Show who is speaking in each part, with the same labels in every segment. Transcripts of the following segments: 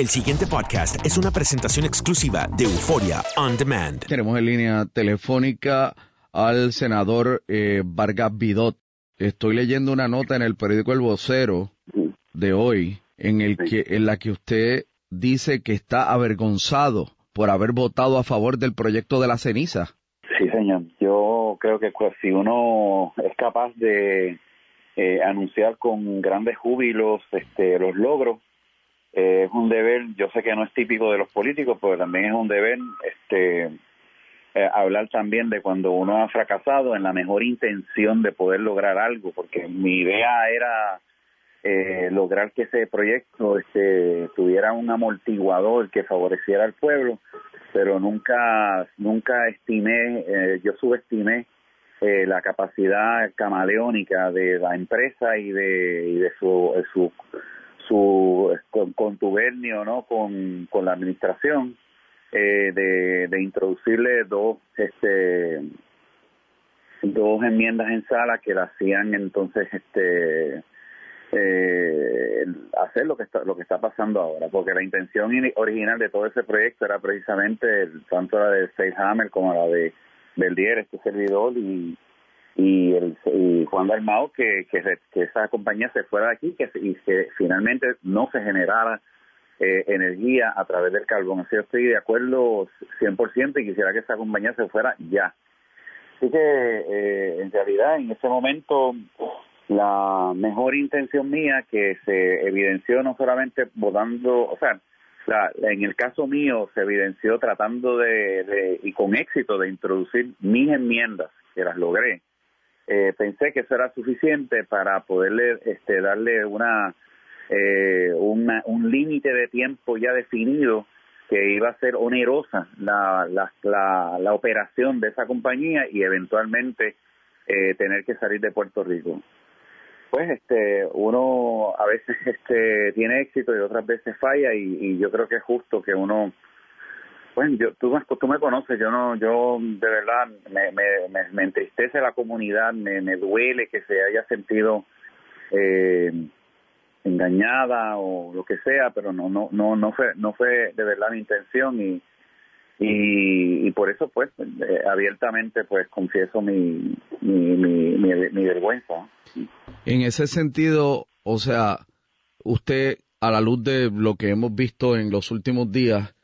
Speaker 1: El siguiente podcast es una presentación exclusiva de Euforia On Demand.
Speaker 2: Tenemos en línea telefónica al senador eh, Vargas Vidot. Estoy leyendo una nota en el periódico El Vocero de hoy en, el que, en la que usted dice que está avergonzado por haber votado a favor del proyecto de la ceniza.
Speaker 3: Sí, señor. Yo creo que pues, si uno es capaz de eh, anunciar con grandes júbilos este, los logros, eh, es un deber, yo sé que no es típico de los políticos, pero también es un deber este, eh, hablar también de cuando uno ha fracasado en la mejor intención de poder lograr algo, porque mi idea era eh, lograr que ese proyecto este, tuviera un amortiguador que favoreciera al pueblo, pero nunca, nunca estimé, yo subestimé la capacidad camaleónica de la empresa y de, y de su, su su contubernio ¿no? con, con la administración eh, de, de, introducirle dos este dos enmiendas en sala que la hacían entonces este eh, hacer lo que está lo que está pasando ahora porque la intención original de todo ese proyecto era precisamente tanto la de Hammer como la de Beldier este servidor y y, el, Juan Dalmao que, que, que, esa compañía se fuera de aquí que, y que finalmente no se generara eh, energía a través del carbón. Así yo estoy de acuerdo 100% y quisiera que esa compañía se fuera ya. Así que eh, en realidad en ese momento la mejor intención mía que se evidenció no solamente votando, o sea, la, en el caso mío se evidenció tratando de, de, y con éxito de introducir mis enmiendas, que las logré, eh, pensé que eso era suficiente para poderle este, darle una, eh, un límite de tiempo ya definido que iba a ser onerosa la, la, la, operación de esa compañía y eventualmente eh, tener que salir de Puerto Rico. Pues este uno a veces este tiene éxito y otras veces falla y, y yo creo que es justo que uno bueno, yo, tú, tú me conoces, yo no, yo de verdad me, me, me, entristece la comunidad, me, duele que se haya sentido eh, engañada o lo que sea, pero no, no, no, no fue, no fue de verdad mi intención y, y, por eso pues eh, abiertamente pues confieso mi, mi vergüenza.
Speaker 2: En ese sentido, o sea, usted a la luz de lo que hemos visto en los últimos días,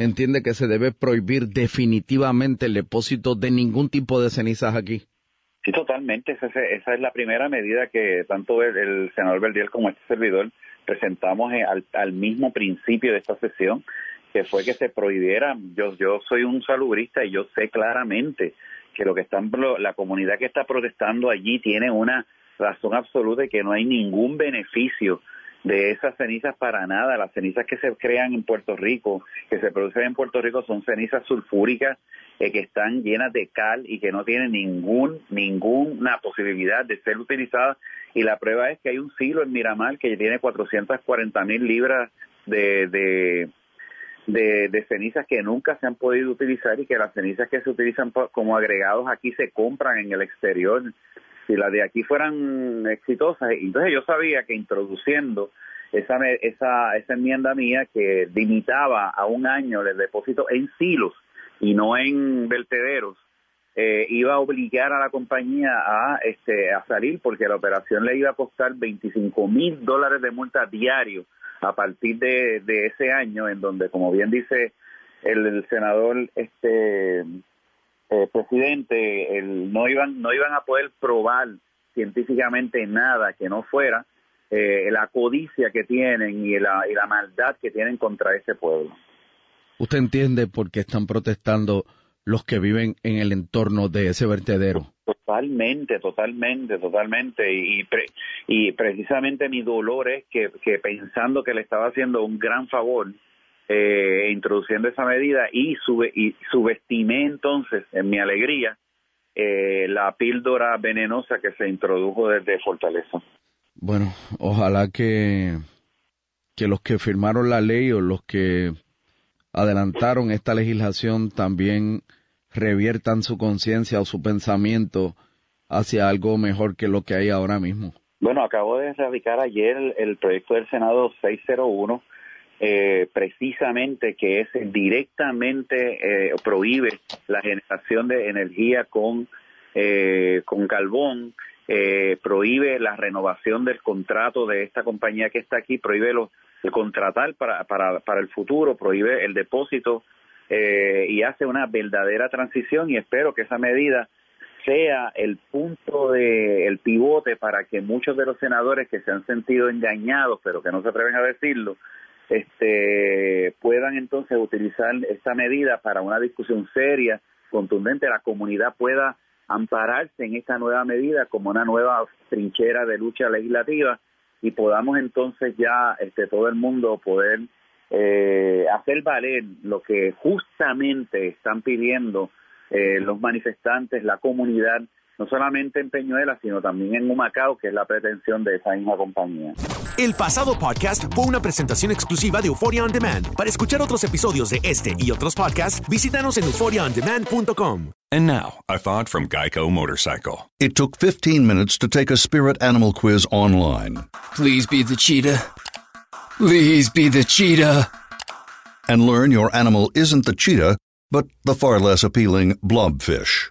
Speaker 2: entiende que se debe prohibir definitivamente el depósito de ningún tipo de cenizas aquí.
Speaker 3: Sí, totalmente. Esa, es la primera medida que tanto el, senador Verdiel como este servidor presentamos eh, al, mismo principio de esta sesión, que fue que se prohibiera. Yo, yo soy un salubrista y yo sé claramente que lo que están la comunidad que está protestando allí tiene una razón absoluta y que no hay ningún beneficio de esas cenizas para nada. Las cenizas que se crean en Puerto Rico, que se producen en Puerto Rico, son cenizas sulfúricas eh, que están llenas de cal y que no tienen ningún ninguna posibilidad de ser utilizadas. Y la prueba es que hay un silo en Miramar que tiene 440 mil libras de, de de, cenizas que nunca se han podido utilizar y que las cenizas que se utilizan como agregados aquí se compran en el exterior si las de aquí fueran exitosas, entonces yo sabía que introduciendo esa, esa, esa enmienda mía que limitaba a un año el depósito en silos y no en vertederos, eh, iba a obligar a la compañía a, este, a salir porque la operación le iba a costar 25 mil dólares de multa diario a partir de, de ese año, en donde, como bien dice el, el senador este eh, presidente, el, no iban no iban a poder probar científicamente nada que no fuera eh, la codicia que tienen y la, y la maldad que tienen contra ese pueblo.
Speaker 2: ¿Usted entiende por qué están protestando los que viven en el entorno de ese vertedero?
Speaker 3: Totalmente, totalmente, totalmente. Y, y precisamente mi dolor es que, que pensando que le estaba haciendo un gran favor eh, introduciendo esa medida y, sube, y subestimé entonces, en mi alegría, eh, la píldora venenosa que se introdujo desde Fortaleza.
Speaker 2: Bueno, ojalá que, que los que firmaron la ley o los que adelantaron esta legislación también reviertan su conciencia o su pensamiento hacia algo mejor que lo que hay ahora mismo.
Speaker 3: Bueno, acabo de erradicar ayer el proyecto del Senado 601 eh, precisamente que es directamente eh, prohíbe la generación de energía con, eh, con carbón, prohíbe la renovación del contrato de esta compañía que está aquí, prohíbe el contratar para, para, para el futuro, prohíbe el depósito y hace una verdadera transición y espero que esa medida sea el punto de el pivote para que muchos de los senadores que se han sentido engañados pero que no se atreven a decirlo este puedan entonces utilizar esta medida para una discusión seria contundente la comunidad pueda ampararse en esta nueva medida como una nueva trinchera de lucha legislativa y podamos entonces ya este todo el mundo poder eh, hacer valer lo que justamente están pidiendo eh, los manifestantes, la comunidad, no solamente en Peñuela, sino también en Humacao, que es la pretensión de esa misma compañía.
Speaker 1: El pasado podcast fue una presentación exclusiva de Euphoria On Demand. Para escuchar otros episodios de este y otros podcasts, visítanos en euphoriaondemand.com.
Speaker 4: And now, a thought from Geico Motorcycle.
Speaker 5: It took 15 minutes to take a spirit animal quiz online.
Speaker 6: Please be the cheetah. Please be the cheetah.
Speaker 5: And learn your animal isn't the cheetah but the far less appealing blobfish.